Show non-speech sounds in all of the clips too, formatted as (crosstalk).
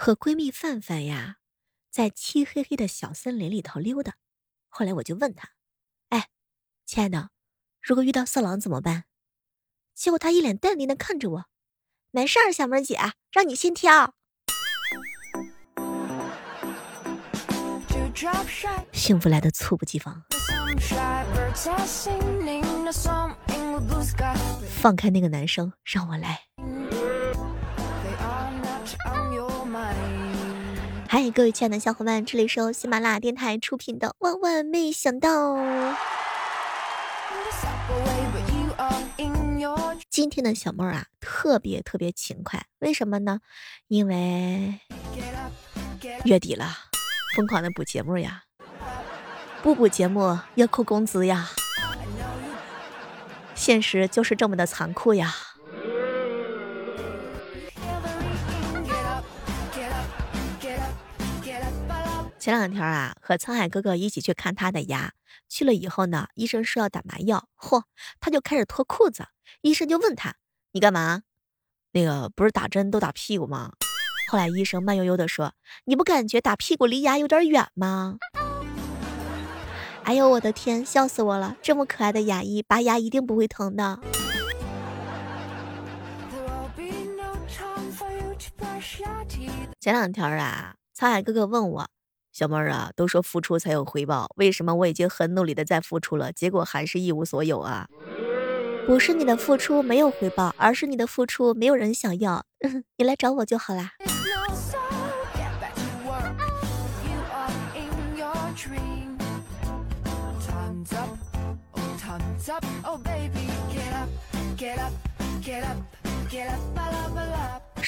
和闺蜜范范呀，在漆黑黑的小森林里头溜达。后来我就问她：“哎，亲爱的，如果遇到色狼怎么办？”结果她一脸淡定的看着我：“没事儿，小妹姐，让你先挑。”幸福来的猝不及防。放开那个男生，让我来。嗨，各位亲爱的小伙伴，这里是由喜马拉雅电台出品的《万万没想到》。今天的小妹儿啊，特别特别勤快，为什么呢？因为月底了，疯狂的补节目呀，不补节目要扣工资呀。现实就是这么的残酷呀！前两天啊，和沧海哥哥一起去看他的牙，去了以后呢，医生说要打麻药，嚯，他就开始脱裤子。医生就问他：“你干嘛？”那个不是打针都打屁股吗？后来医生慢悠悠的说：“你不感觉打屁股离牙有点远吗？”哎呦我的天，笑死我了！这么可爱的牙医，拔牙一定不会疼的。前两天啊，沧海哥哥问我，小妹儿啊，都说付出才有回报，为什么我已经很努力的在付出了，结果还是一无所有啊？不是你的付出没有回报，而是你的付出没有人想要，(laughs) 你来找我就好啦。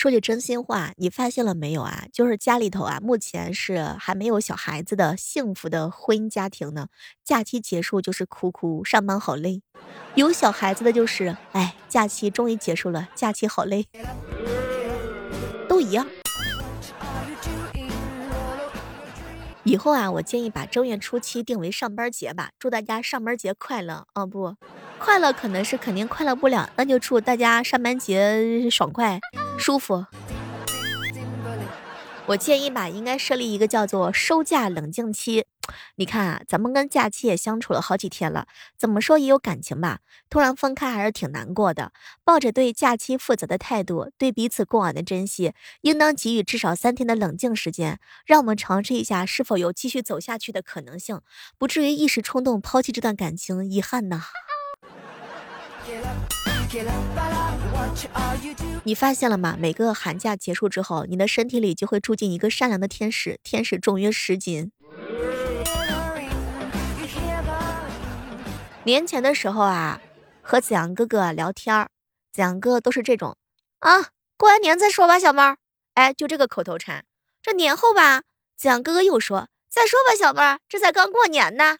说句真心话，你发现了没有啊？就是家里头啊，目前是还没有小孩子的幸福的婚姻家庭呢。假期结束就是哭哭，上班好累；有小孩子的就是，哎，假期终于结束了，假期好累，都一样。以后啊，我建议把正月初七定为上班节吧，祝大家上班节快乐哦！不，快乐可能是肯定快乐不了，那就祝大家上班节爽快、舒服。我建议吧，应该设立一个叫做收假冷静期。你看啊，咱们跟假期也相处了好几天了，怎么说也有感情吧？突然分开还是挺难过的。抱着对假期负责的态度，对彼此过往的珍惜，应当给予至少三天的冷静时间，让我们尝试一下是否有继续走下去的可能性，不至于一时冲动抛弃这段感情，遗憾呐。你发现了吗？每个寒假结束之后，你的身体里就会住进一个善良的天使，天使重约十斤。年前的时候啊，和子阳哥哥聊天儿，子阳哥都是这种啊，过完年再说吧，小妹儿。哎，就这个口头禅。这年后吧，子阳哥哥又说，再说吧，小妹儿，这才刚过年呢。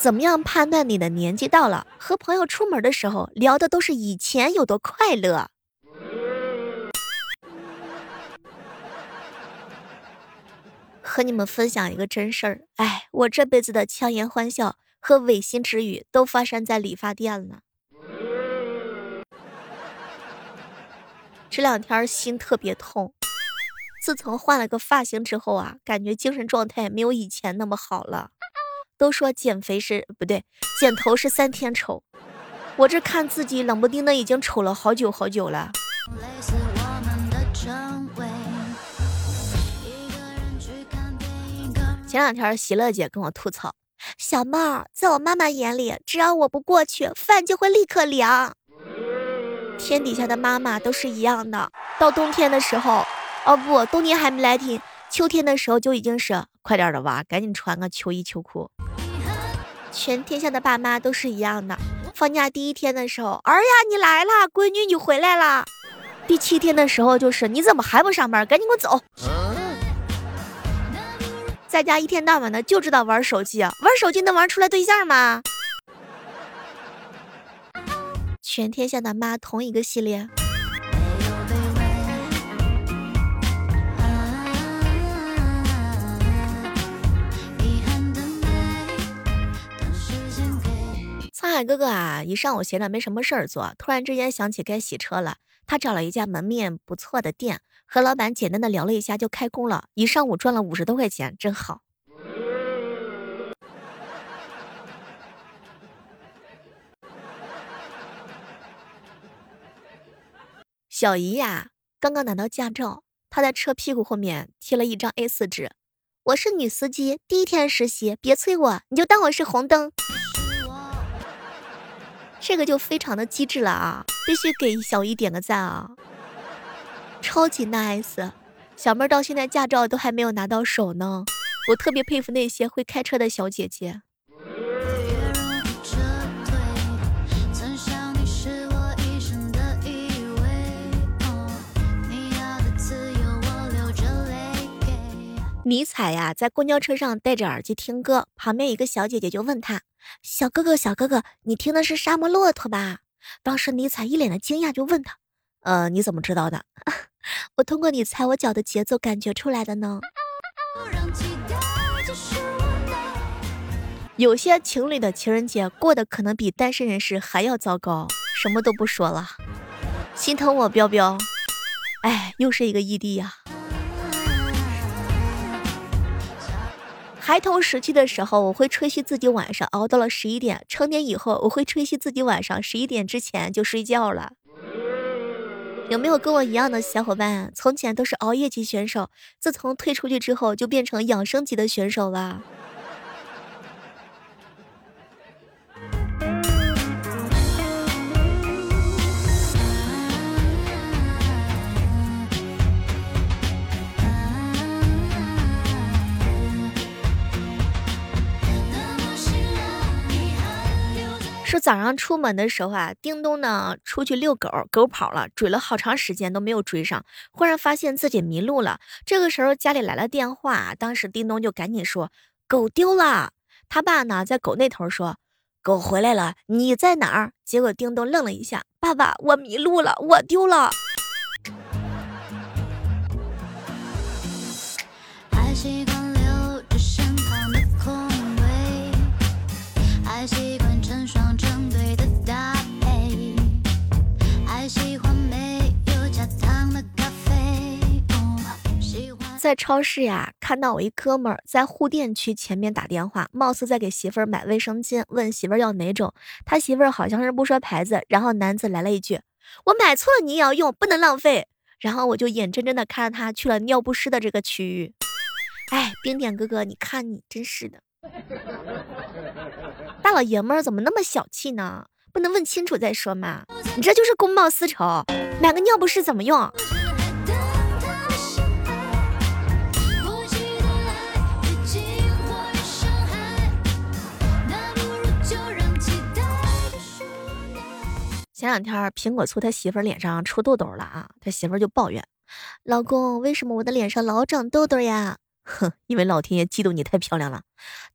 怎么样判断你的年纪到了？和朋友出门的时候聊的都是以前有多快乐。和你们分享一个真事儿，哎，我这辈子的强颜欢笑和违心之语都发生在理发店了。这两天心特别痛，自从换了个发型之后啊，感觉精神状态没有以前那么好了。都说减肥是不对，剪头是三天丑。我这看自己冷不丁的已经丑了好久好久了。前两天喜乐姐跟我吐槽，小帽，在我妈妈眼里，只要我不过去，饭就会立刻凉。天底下的妈妈都是一样的，到冬天的时候，哦不，冬天还没来停，秋天的时候就已经是快点的娃，赶紧穿个秋衣秋裤。全天下的爸妈都是一样的。放假第一天的时候，儿呀你来啦，闺女你回来啦。第七天的时候就是你怎么还不上班？赶紧给我走。在家一天到晚的就知道玩手机，玩手机能玩出来对象吗？全天下的妈同一个系列。海哥哥啊，一上午闲着没什么事儿做，突然之间想起该洗车了。他找了一家门面不错的店，和老板简单的聊了一下就开工了，一上午赚了五十多块钱，真好。小姨呀，刚刚拿到驾照，她在车屁股后面贴了一张 A4 纸。我是女司机，第一天实习，别催我，你就当我是红灯。这个就非常的机智了啊，必须给小姨点个赞啊，超级 nice。小妹儿到现在驾照都还没有拿到手呢，我特别佩服那些会开车的小姐姐。尼采呀，在公交车上戴着耳机听歌，旁边一个小姐姐就问他：“小哥哥，小哥哥，你听的是沙漠骆驼吧？”当时尼采一脸的惊讶，就问他：“呃，你怎么知道的？(laughs) 我通过你踩我脚的节奏感觉出来的呢。”有些情侣的情人节过得可能比单身人士还要糟糕。什么都不说了，心疼我彪彪。哎，又是一个异地呀。孩童时期的时候，我会吹嘘自己晚上熬到了十一点；成年以后，我会吹嘘自己晚上十一点之前就睡觉了。有没有跟我一样的小伙伴？从前都是熬夜级选手，自从退出去之后，就变成养生级的选手了。说早上出门的时候啊，叮咚呢出去遛狗，狗跑了，追了好长时间都没有追上，忽然发现自己迷路了。这个时候家里来了电话，当时叮咚就赶紧说狗丢了。他爸呢在狗那头说狗回来了，你在哪儿？结果叮咚愣了一下，爸爸，我迷路了，我丢了。在超市呀，看到我一哥们儿在护垫区前面打电话，貌似在给媳妇儿买卫生巾，问媳妇儿要哪种。他媳妇儿好像是不说牌子，然后男子来了一句：“我买错了，你也要用，不能浪费。”然后我就眼睁睁的看着他去了尿不湿的这个区域。哎，冰点哥哥，你看你真是的，大老爷们儿怎么那么小气呢？不能问清楚再说嘛？你这就是公报私仇，买个尿不湿怎么用？前两天苹果醋他媳妇儿脸上出痘痘了啊，他媳妇儿就抱怨：“老公，为什么我的脸上老长痘痘呀？” (laughs) 哼，因为老天爷嫉妒你太漂亮了。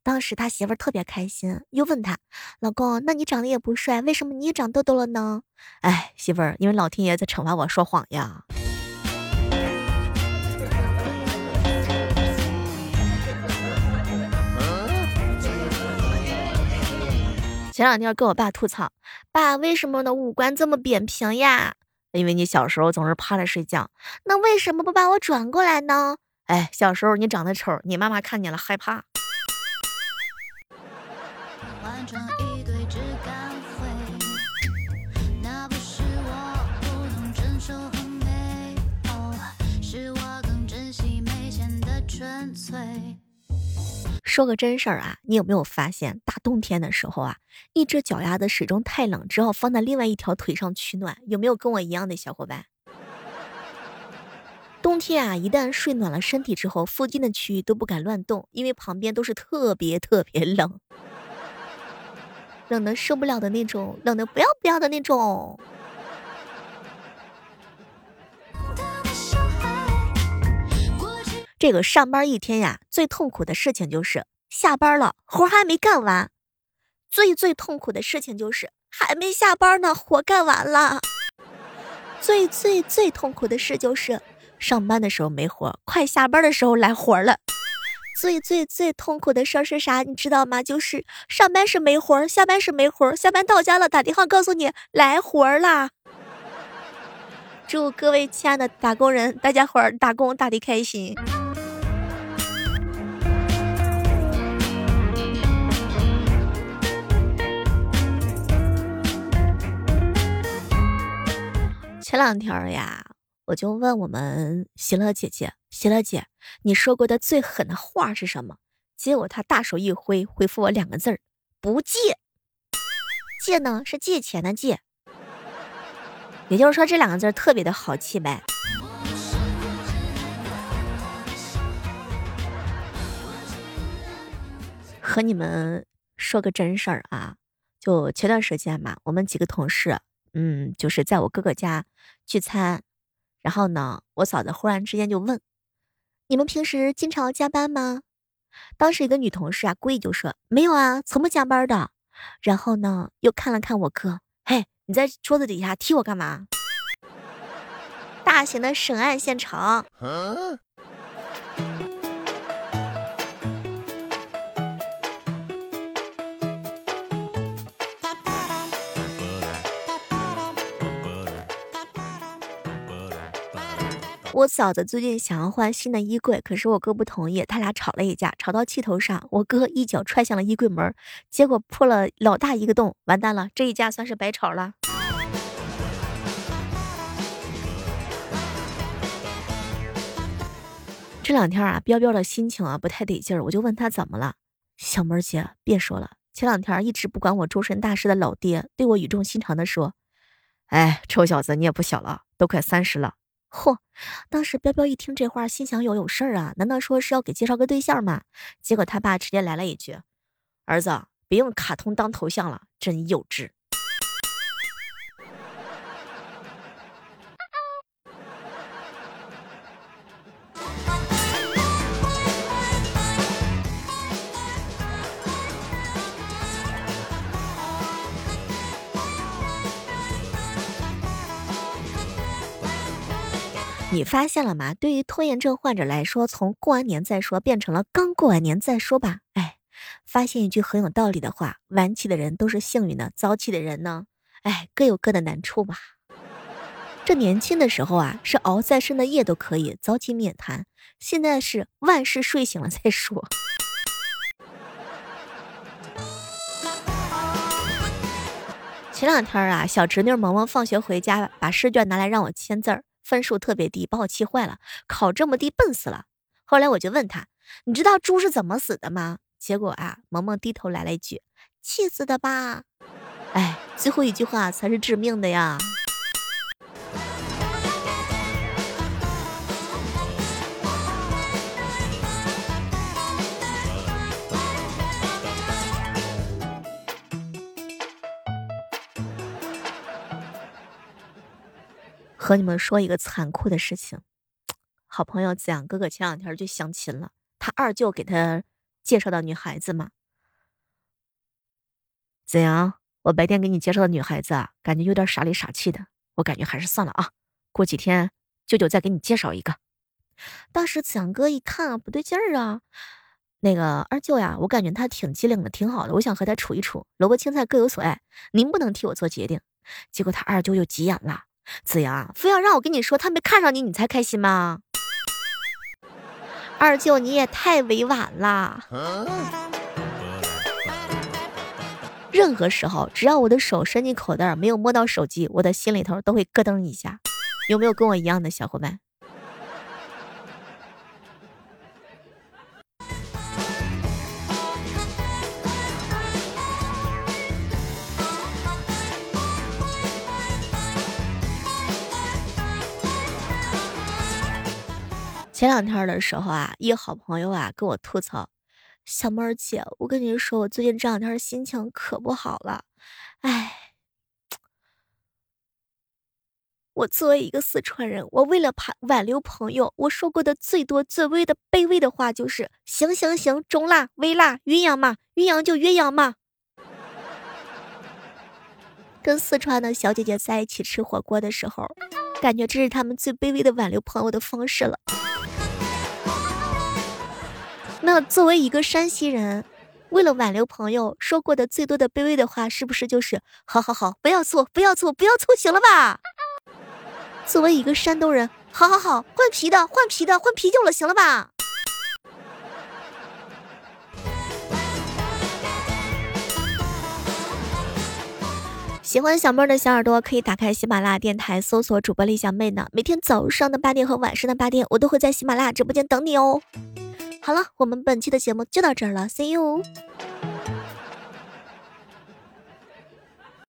当时他媳妇儿特别开心，又问他：“老公，那你长得也不帅，为什么你也长痘痘了呢？”哎，媳妇儿，因为老天爷在惩罚我说谎呀。前两天跟我爸吐槽，爸，为什么我的五官这么扁平呀？因为你小时候总是趴着睡觉。那为什么不把我转过来呢？哎，小时候你长得丑，你妈妈看见了害怕。说个真事儿啊，你有没有发现大冬天的时候啊，一只脚丫子始终太冷，只好放在另外一条腿上取暖？有没有跟我一样的小伙伴？冬天啊，一旦睡暖了身体之后，附近的区域都不敢乱动，因为旁边都是特别特别冷，冷的受不了的那种，冷的不要不要的那种。这个上班一天呀，最痛苦的事情就是下班了，活还没干完；最最痛苦的事情就是还没下班呢，活干完了；最最最痛苦的事就是上班的时候没活，快下班的时候来活了；最最最痛苦的事是啥？你知道吗？就是上班是没活，下班是没活，下班到家了打电话告诉你来活啦。祝各位亲爱的打工人，大家伙儿打工打的开心。前两天呀，我就问我们喜乐姐姐，喜乐姐，你说过的最狠的话是什么？结果她大手一挥，回复我两个字儿：不借。借呢是借钱的借，也就是说这两个字特别的好气呗。和你们说个真事儿啊，就前段时间嘛，我们几个同事。嗯，就是在我哥哥家聚餐，然后呢，我嫂子忽然之间就问：“你们平时经常加班吗？”当时一个女同事啊，故意就说：“没有啊，从不加班的。”然后呢，又看了看我哥：“嘿，你在桌子底下踢我干嘛？” (laughs) 大型的审案现场。我嫂子最近想要换新的衣柜，可是我哥不同意，他俩吵了一架，吵到气头上，我哥一脚踹向了衣柜门，结果破了老大一个洞，完蛋了，这一架算是白吵了。这两天啊，彪彪的心情啊不太得劲儿，我就问他怎么了。小妹儿姐，别说了，前两天一直不管我终身大事的老爹对我语重心长的说：“哎，臭小子，你也不小了，都快三十了。”嚯！当时彪彪一听这话，心想有有事儿啊？难道说是要给介绍个对象吗？结果他爸直接来了一句：“儿子，别用卡通当头像了，真幼稚。”你发现了吗？对于拖延症患者来说，从过完年再说变成了刚过完年再说吧。哎，发现一句很有道理的话：晚起的人都是幸运的，早起的人呢，哎，各有各的难处吧。这年轻的时候啊，是熬再深的夜都可以，早起免谈。现在是万事睡醒了再说。前两天啊，小侄女萌萌放学回家，把试卷拿来让我签字儿。分数特别低，把我气坏了。考这么低，笨死了。后来我就问他：“你知道猪是怎么死的吗？”结果啊，萌萌低头来了一句：“气死的吧。”哎，最后一句话才是致命的呀。和你们说一个残酷的事情，好朋友子阳哥哥前两天就相亲了，他二舅给他介绍的女孩子嘛。子阳，我白天给你介绍的女孩子啊，感觉有点傻里傻气的，我感觉还是算了啊，过几天舅舅再给你介绍一个。当时子阳哥一看啊，不对劲儿啊，那个二舅呀，我感觉他挺机灵的，挺好的，我想和他处一处，萝卜青菜各有所爱，您不能替我做决定。结果他二舅就急眼了。子阳非要让我跟你说他没看上你，你才开心吗？二舅你也太委婉了。任何时候，只要我的手伸进口袋没有摸到手机，我的心里头都会咯噔一下。有没有跟我一样的小伙伴？两天的时候啊，一好朋友啊跟我吐槽：“小妹儿姐，我跟你说，我最近这两天心情可不好了。哎，我作为一个四川人，我为了挽挽留朋友，我说过的最多、最微的卑微的话就是‘行行行，中辣、微辣、鸳鸯嘛，鸳鸯就鸳鸯嘛’。跟四川的小姐姐在一起吃火锅的时候，感觉这是他们最卑微的挽留朋友的方式了。”那作为一个山西人，为了挽留朋友，说过的最多的卑微的话，是不是就是“好好好，不要醋，不要醋，不要醋”，行了吧？作为一个山东人，好好好，换皮的，换皮的，换啤酒了，行了吧？喜欢小妹儿的小耳朵可以打开喜马拉雅电台，搜索主播李小妹呢。每天早上的八点和晚上的八点，我都会在喜马拉雅直播间等你哦。好了，我们本期的节目就到这儿了，See you。